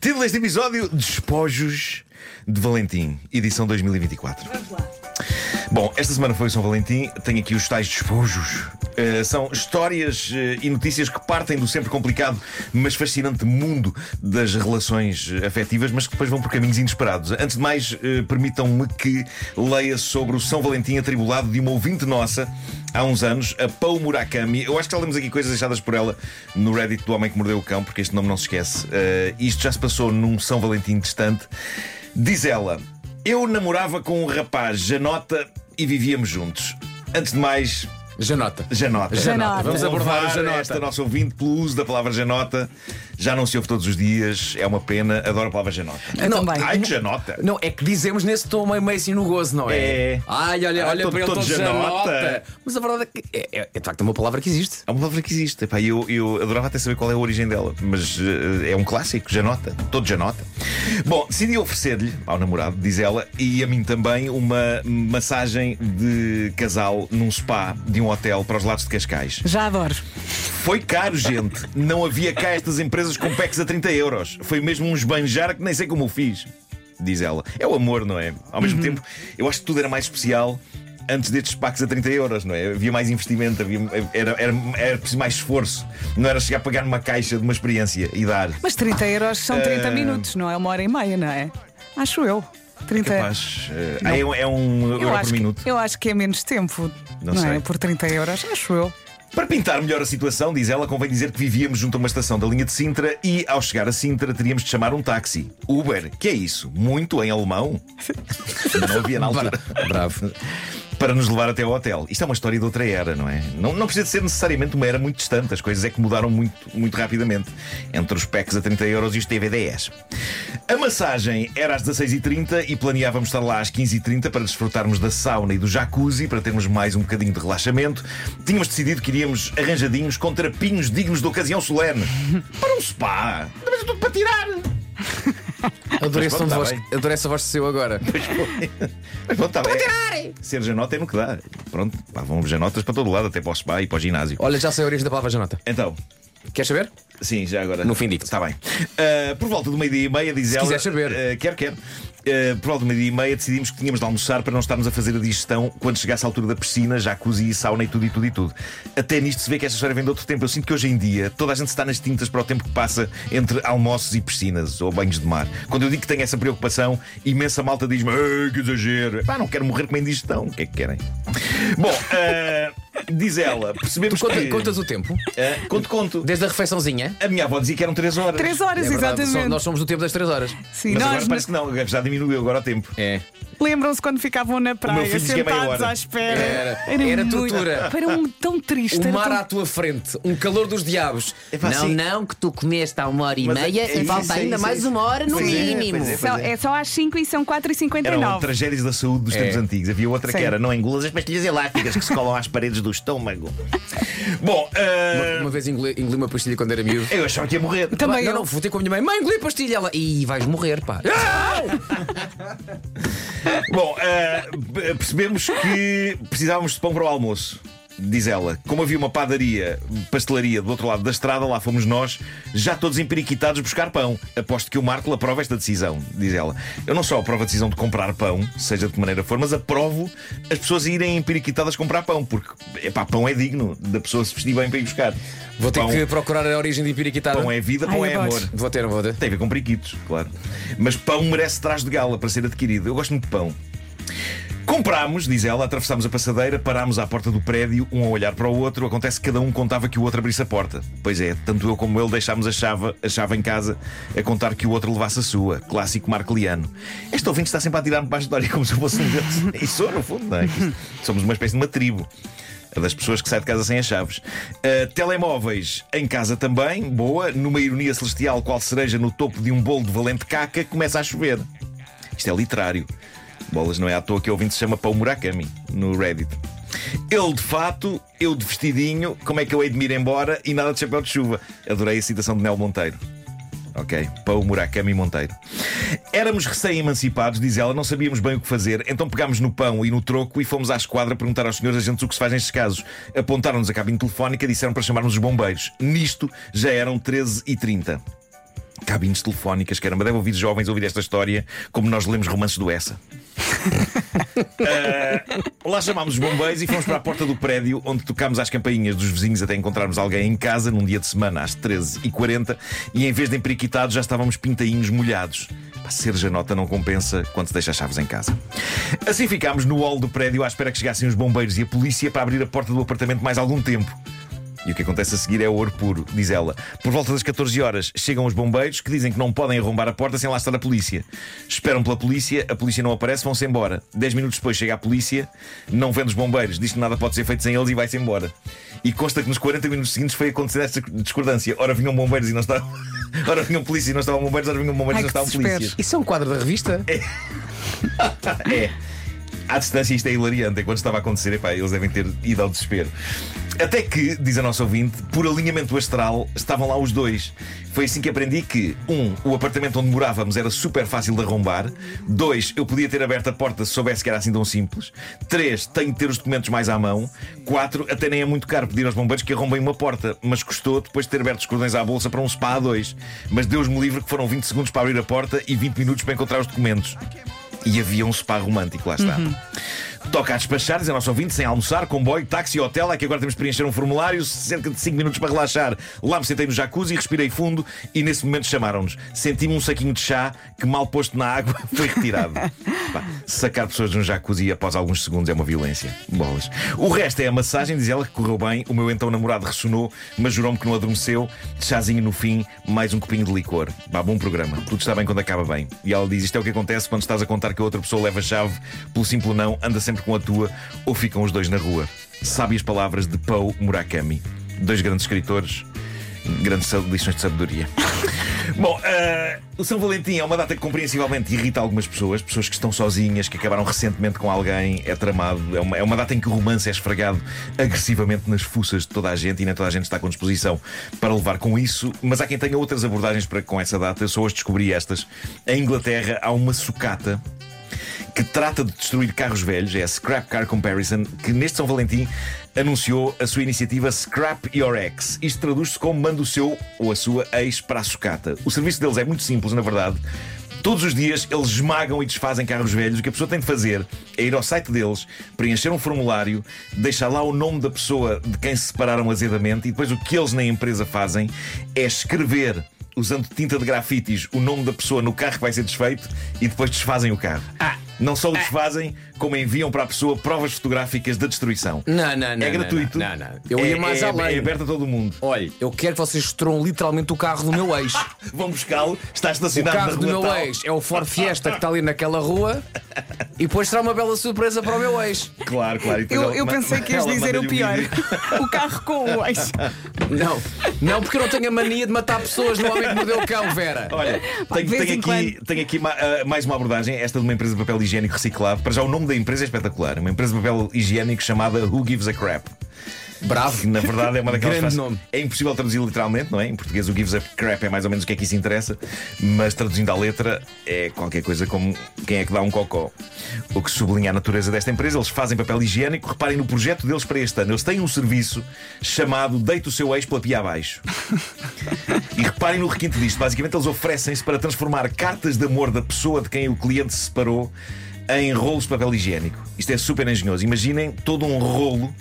Título deste episódio: Despojos de Valentim, edição 2024. Vamos lá. Bom, esta semana foi o São Valentim, tenho aqui os tais despojos. Uh, são histórias uh, e notícias que partem do sempre complicado, mas fascinante mundo das relações uh, afetivas, mas que depois vão por caminhos inesperados. Antes de mais, uh, permitam-me que leia sobre o São Valentim atribulado de uma ouvinte nossa há uns anos, a Pau Murakami. Eu acho que já lemos aqui coisas deixadas por ela no Reddit do Homem que Mordeu o Cão, porque este nome não se esquece. Uh, isto já se passou num São Valentim distante. Diz ela: Eu namorava com um rapaz, Janota, e vivíamos juntos. Antes de mais, Janota. Janota. Janota. Vamos abordar Janota. esta nossa ouvinte pelo uso da palavra Janota. Já não se ouve todos os dias, é uma pena. Adoro a palavra Janota. Eu Não, também. Ai, que Janota! Não, é que dizemos nesse tom meio, meio assim no gozo, não é? É. Ai, olha, Ah, olha todo- para ele todo todo Janota. Janota. Mas a verdade é que é, é, é de facto uma palavra que existe. É uma palavra que existe. Epá, eu, eu adorava até saber qual é a origem dela, mas eh, é um clássico, Janota. Todo Janota. Bom, decidi oferecer-lhe ao namorado, diz ela, e a mim também, uma massagem de casal num spa de um hotel para os lados de Cascais. Já adoro. Foi caro, gente. Não havia cá estas empresas com packs a 30 euros. Foi mesmo um esbanjar que nem sei como o fiz. Diz ela. É o amor, não é? Ao mesmo tempo, eu acho que tudo era mais especial antes destes packs a 30 euros, não é? Havia mais investimento, havia, era, era, era preciso mais esforço. Não era chegar a pagar numa caixa de uma experiência e dar. Mas 30 euros são 30 Ah. minutos, não é uma hora e meia, não é? Acho eu. 30 Capaz, ah, é, um- é um eu euro acho, por minuto. Que, eu acho que é menos tempo, Não não, sei. é? Por 30 euros, acho eu. Para pintar melhor a situação, diz ela, convém dizer que vivíamos junto a uma estação da linha de Sintra e, ao chegar a Sintra, teríamos de chamar um táxi. Uber, que é isso? Muito em alemão? Não havia na altura. Bravo. Para nos levar até ao hotel. Isto é uma história de outra era, não é? Não, não precisa ser necessariamente uma era muito distante. As coisas é que mudaram muito, muito rapidamente. Entre os packs a 30 euros e os TVDs. A massagem era às 16h30 e planeávamos estar lá às 15h30 para desfrutarmos da sauna e do jacuzzi, para termos mais um bocadinho de relaxamento. Tínhamos decidido que iríamos arranjadinhos com trapinhos dignos de ocasião solene. Para um spa. Mas é tudo para tirar. Adorei, de voz, tá bem. adorei essa voz de seu agora. Mas pronto, está bem. Ser janota é no que dá. Pronto, pá, vão janotas para todo lado, até para o spa e para o ginásio. Olha, já sei a origem da palavra Janota. Então, Queres saber? sim, já agora. No fim digo-te. Está bem. Ah, por volta do meio-dia e meia, diz ela. quiseres saber. ah, quero, quero. Ah, por volta do meio-dia e meia, decidimos que tínhamos de almoçar para não estarmos a fazer a digestão quando chegasse a altura da piscina, jacuzzi e sauna e tudo e tudo e tudo. Até nisto se vê que esta história vem de outro tempo. Eu sinto que hoje em dia toda a gente está nas tintas para o tempo que passa entre almoços e piscinas ou banhos de mar. Quando eu digo que tenho essa preocupação, imensa malta diz-me: "Ei, que exagero. Pá, não quero morrer com uma indigestão. O que é que querem? Bom, ah, diz ela, percebemos Tu conta- que. contas o tempo? Ah, conto, conto. Desde a refeiçãozinha? A minha avó dizia que eram 3 horas. 3 horas, É verdade, exatamente. só- nós somos do tempo das 3 horas. Sim, Mas nós agora parece que não, já diminuiu agora o tempo. É. lembram-se quando ficavam na praia, é sentados à espera. Era. Era muito- tortura. Era um, tão triste. O era mar tão- à tua frente, um calor dos diabos. Epá, Não, sim. não, que tu comeste há uma hora e Mas é- meia é e isso, falta é ainda mais é uma hora no é, mínimo. pois é. Só- é só às 5 e são 4h59. Eram tragédias da saúde dos É. tempos antigos. Havia outra que era: não engulas as pastilhas elásticas que se colam às paredes do estômago. Bom, ah, Uma vez engoli, engoli uma pastilha quando era miúdo. eu achava que ia morrer. Também não, eu. não, vou ter com a minha mãe. Mãe, engoli a pastilha. Ela, e vais morrer, pá. Bom, p- percebemos que precisávamos de pão para o almoço. Diz ela, como havia uma padaria, pastelaria do outro lado da estrada, lá fomos nós, já todos empiriquitados buscar pão. Aposto que o Marco aprova esta decisão, diz ela. Eu não só aprovo a decisão de comprar pão, seja de que maneira for, mas aprovo as pessoas irem empiriquitadas comprar pão, porque epá, pão é digno da pessoa se vestir bem para ir buscar. Vou ter pão, que procurar a origem de Empiriquitada. pão é vida, pão Ai, é amor. gosto. Vou ter, vou ter. Tem a ver com periquitos, claro. Mas pão merece traje de gala para ser adquirido. Eu gosto muito de pão. Comprámos, diz ela, atravessámos a passadeira, parámos à porta do prédio, um a olhar para o outro. Acontece que cada um contava que o outro abrisse a porta. Pois é, tanto eu como ele deixámos a chave, a chave em casa a contar que o outro levasse a sua. Clássico marceliano. Este ouvinte está sempre a tirar-me para a história como se eu fosse um deles. E sou, no fundo, não é? Somos uma espécie de uma tribo. Das pessoas que saem de casa sem as chaves. Uh, telemóveis em casa também, boa. Numa ironia celestial, qual cereja no topo de um bolo de valente caca, começa a chover. Isto é literário. Bolas, não é à toa que ouvinte se chama Pão Murakami no Reddit. Ele de fato, eu de vestidinho, como é que eu hei de me ir embora e nada de chapéu de chuva? Adorei a citação de Nel Monteiro. Ok, Pão Murakami Monteiro. Éramos recém-emancipados, diz ela, não sabíamos bem o que fazer, então pegámos no pão e no troco e fomos à esquadra perguntar aos senhores agentes o que se faz nestes casos. Apontaram-nos a cabine telefónica e disseram para chamarmos os bombeiros. Nisto já eram 13h30. Cabines telefónicas, caramba, deve ouvir jovens ouvir esta história como nós lemos romances do Essa. Uh, lá chamámos os bombeiros e fomos para a porta do prédio onde tocámos às campainhas dos vizinhos até encontrarmos alguém em casa num dia de semana às 13h40 e em vez de emperiquitados já estávamos pintainhos molhados. Pá, ser janota não compensa quando se deixa as chaves em casa. Assim ficámos no hall do prédio à espera que chegassem os bombeiros e a polícia para abrir a porta do apartamento mais algum tempo. E o que acontece a seguir é ouro puro, diz ela. Por volta das 14 horas chegam os bombeiros que dizem que não podem arrombar a porta sem lá estar a polícia. Esperam pela polícia, a polícia não aparece, vão-se embora. 10 minutos depois chega a polícia, não vendo os bombeiros, diz que nada pode ser feito sem eles e vai-se embora. E consta que nos 40 minutos seguintes foi acontecer esta discordância. Ora vinham bombeiros e não estavam. Ora vinham polícia e não estavam bombeiros, ora vinham bombeiros e não estavam polícias. Isso é um quadro da revista? É. À distância isto é hilariante. Enquanto estava a acontecer, epá, eles devem ter ido ao desespero. Até que, diz a nossa ouvinte, por alinhamento astral, estavam lá os dois. Foi assim que aprendi que, um, o apartamento onde morávamos era super fácil de arrombar. Dois, eu podia ter aberto a porta se soubesse que era assim tão simples. Três, tenho de ter os documentos mais à mão. Quatro, até nem é muito caro pedir aos bombeiros que arrombem uma porta, mas custou depois de ter aberto os cordões à bolsa para um spa a dois. Mas Deus-me livre que foram 20 segundos para abrir a porta e 20 minutos para encontrar os documentos. E havia um spa romântico, lá está. Toca a despachar, diz a nossa ouvinte, sem almoçar, comboio, táxi, hotel. É que agora temos de preencher um formulário, cerca de 5 minutos para relaxar. Lá me sentei no jacuzzi, respirei fundo e nesse momento chamaram-nos. Senti-me um saquinho de chá que, mal posto na água, foi retirado. Pá, sacar pessoas de um jacuzzi após alguns segundos é uma violência. Bolas. O resto é a massagem, diz ela que correu bem. O meu então namorado ressonou, mas jurou-me que não adormeceu. Chazinho no fim, mais um copinho de licor. Bom programa. Tudo está bem quando acaba bem. E ela diz: Isto é o que acontece quando estás a contar que a outra pessoa leva chave pelo simples não, anda sempre com a tua ou ficam os dois na rua. Sábias palavras de Poe Murakami. Dois grandes escritores, grandes lições de sabedoria. Bom, eh, o São Valentim é uma data que compreensivelmente irrita algumas pessoas, pessoas que estão sozinhas, que acabaram recentemente com alguém, é tramado. É uma, é uma data em que o romance é esfregado agressivamente nas fuças de toda a gente e nem toda a gente está com disposição para levar com isso. Mas há quem tenha outras abordagens para com essa data. Eu só hoje descobri estas. Em Inglaterra há uma sucata que trata de destruir carros velhos, é a Scrap Car Comparison, que neste São Valentim anunciou a sua iniciativa Scrap Your Ex. Isto traduz-se como manda o seu ou a sua ex para a sucata. O serviço deles é muito simples, na verdade. Todos os dias eles esmagam e desfazem carros velhos. O que a pessoa tem de fazer é ir ao site deles, preencher um formulário, deixar lá o nome da pessoa de quem se separaram azedamente e depois o que eles na empresa fazem é escrever usando tinta de grafites o nome da pessoa no carro que vai ser desfeito e depois desfazem o carro. Não só o desfazem, como enviam para a pessoa provas fotográficas da destruição. Não, não, não. é não, gratuito. Não, não. Eu é, ia mais é, além. É aberto a todo mundo. Olha, eu quero que vocês destruam literalmente o carro do meu ex. Vão buscá-lo, está O estacionado carro na do rua meu tal. ex é o Ford Fiesta que está ali naquela rua e depois será uma bela surpresa para o meu ex. Claro, claro. E depois Eu, ela eu ma- pensei que ias ela dizer o manda-lhe um pior. vídeo. o carro com o ex. Não, não, porque eu não tenho a mania de matar pessoas no homem que mordeu o cão, Vera. Olha, Pá, tenho, de vez tenho em aqui, tenho aqui ma- ah, mais uma abordagem, esta de uma empresa de papel higiênico reciclado. Para já, o nome da empresa é espetacular. Uma empresa de papel higiênico chamada Who Gives a Crap. Bravo. Que na verdade é uma daquelas frases- nome. É impossível traduzir literalmente, não é? Em português, o gives a crap é mais ou menos o que é que isso interessa, mas traduzindo à letra é qualquer coisa como quem é que dá um cocó. O que sublinha a natureza desta empresa, eles fazem papel higiênico. Reparem no projeto deles para este ano. Eles têm um serviço chamado Deita o seu ex pela pia abaixo. E reparem no requinte disto. Basicamente, eles oferecem-se para transformar cartas de amor da pessoa de quem o cliente se separou em rolos de papel higiênico. Isto é super engenhoso. Imaginem todo um rolo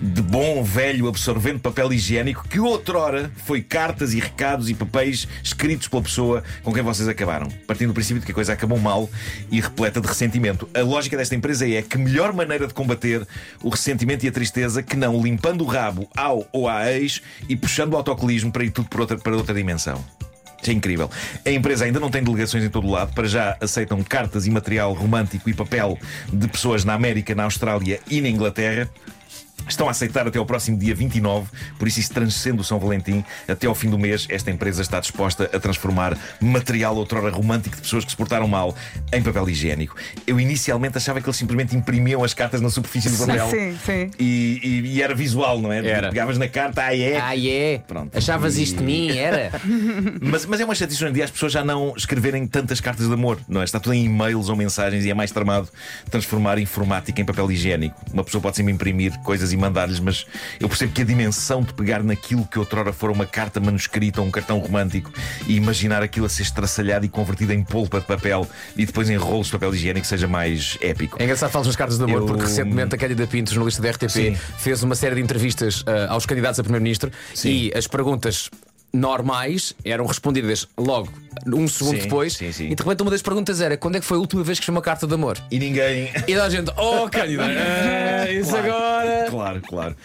de bom, velho, absorvente papel higiênico que outrora foi cartas e recados e papéis escritos pela pessoa com quem vocês acabaram. Partindo do princípio de que a coisa acabou mal e repleta de ressentimento. A lógica desta empresa é que melhor maneira de combater o ressentimento e a tristeza que não limpando o rabo ao ou à ex e puxando o autocolismo para ir tudo para outra, para outra dimensão. É incrível. A empresa ainda não tem delegações em todo o lado. Para já aceitam cartas e material romântico e papel de pessoas na América, na Austrália e na Inglaterra. Estão a aceitar até ao próximo dia 29, por isso, isso transcende o São Valentim. Até ao fim do mês, esta empresa está disposta a transformar material outrora romântico de pessoas que se portaram mal em papel higiênico. Eu inicialmente achava que eles simplesmente imprimiam as cartas na superfície do papel. Sim, sim. E, e- e era visual, não é? Era. Pegavas na carta, ah, é. Ah, é? Pronto. Achavas E- isto de mim? Era? Mas, mas é uma chatice hoje em dia as pessoas já não escreverem tantas cartas de amor, não é? Está tudo em e-mails ou mensagens e é mais tramado transformar informática em papel higiênico. Uma pessoa pode sempre imprimir coisas e mandar-lhes, mas eu percebo que a dimensão de pegar naquilo que outrora fora uma carta manuscrita ou um cartão romântico e imaginar aquilo a ser estraçalhado e convertido em polpa de papel e depois em rolos de papel higiênico seja mais épico. É engraçado falar nas cartas de amor, Eu- porque recentemente a Candida Pinto, jornalista da RTP, Sim. fez uma série de entrevistas ah, aos candidatos a Primeiro-Ministro e as perguntas normais eram respondidas logo um segundo Sim, depois sim, sim. e de repente uma das perguntas era quando é que foi a última vez que escreveu uma carta de amor? E ninguém. E da gente, oh Cândida, ah, isso Claro, agora. Claro, claro.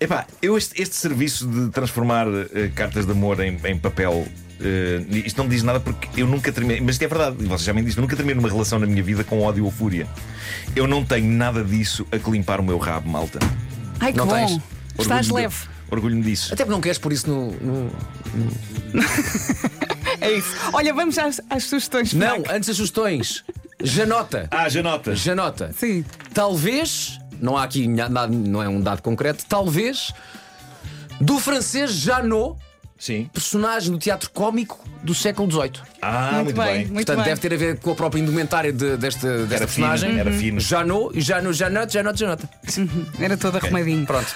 Epá, eu este, este serviço de transformar eh, cartas de amor em, em papel. eh, isto não me diz nada porque eu nunca terminei. Mas isto é verdade, e vocês já me dizem, eu nunca terminei numa relação na minha vida com ódio ou fúria. Eu não tenho nada disso a que limpar o meu rabo, malta. Ai, que Não bom. tens? Estás leve. Orgulho-me disso. Até porque não queres por isso no. no- É isso. Olha, vamos às, às sugestões. Não, Frank. antes das sugestões. Janota. Ah, já notas. Janota. Sim. Talvez, não há aqui nha- nada, não é um dado concreto, talvez do francês Janot, Sim. personagem do teatro cómico do século XVIII. Ah, Muito muito, bem, bem. muito Portanto, bem. deve ter a ver com a própria indumentária de- desta, desta Era fino, personagem. era fino. Janot, e Janot, Janot, Janot, Janot. Era todo arrumadinho. Pronto.